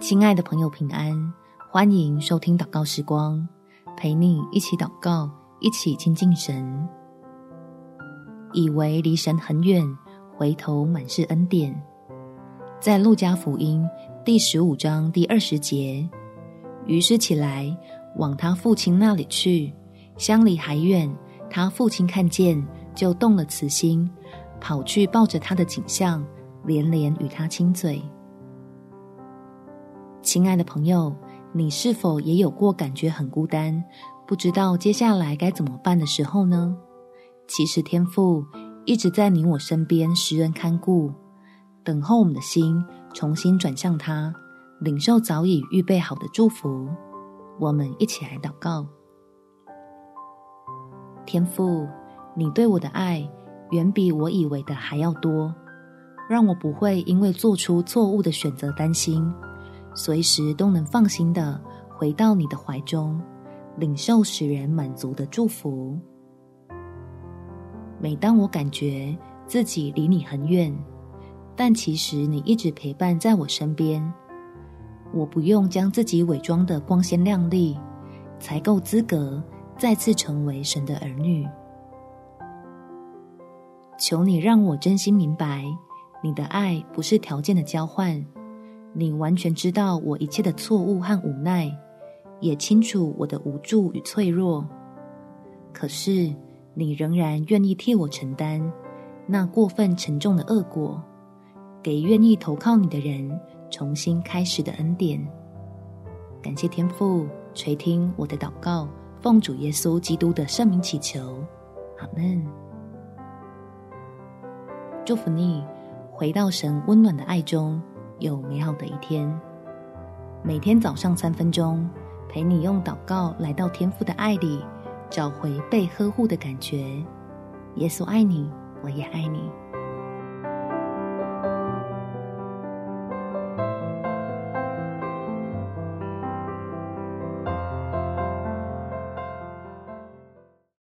亲爱的朋友，平安！欢迎收听祷告时光，陪你一起祷告，一起亲近神。以为离神很远，回头满是恩典。在路加福音第十五章第二十节，于是起来往他父亲那里去，乡里还远，他父亲看见，就动了慈心，跑去抱着他的景象，连连与他亲嘴。亲爱的朋友，你是否也有过感觉很孤单，不知道接下来该怎么办的时候呢？其实天父一直在你我身边施恩看顾，等候我们的心重新转向他，领受早已预备好的祝福。我们一起来祷告：天父，你对我的爱远比我以为的还要多，让我不会因为做出错误的选择担心。随时都能放心的回到你的怀中，领受使人满足的祝福。每当我感觉自己离你很远，但其实你一直陪伴在我身边，我不用将自己伪装的光鲜亮丽，才够资格再次成为神的儿女。求你让我真心明白，你的爱不是条件的交换。你完全知道我一切的错误和无奈，也清楚我的无助与脆弱。可是，你仍然愿意替我承担那过分沉重的恶果，给愿意投靠你的人重新开始的恩典。感谢天父垂听我的祷告，奉主耶稣基督的圣名祈求，阿门。祝福你回到神温暖的爱中。有美好的一天。每天早上三分钟，陪你用祷告来到天父的爱里，找回被呵护的感觉。耶稣爱你，我也爱你。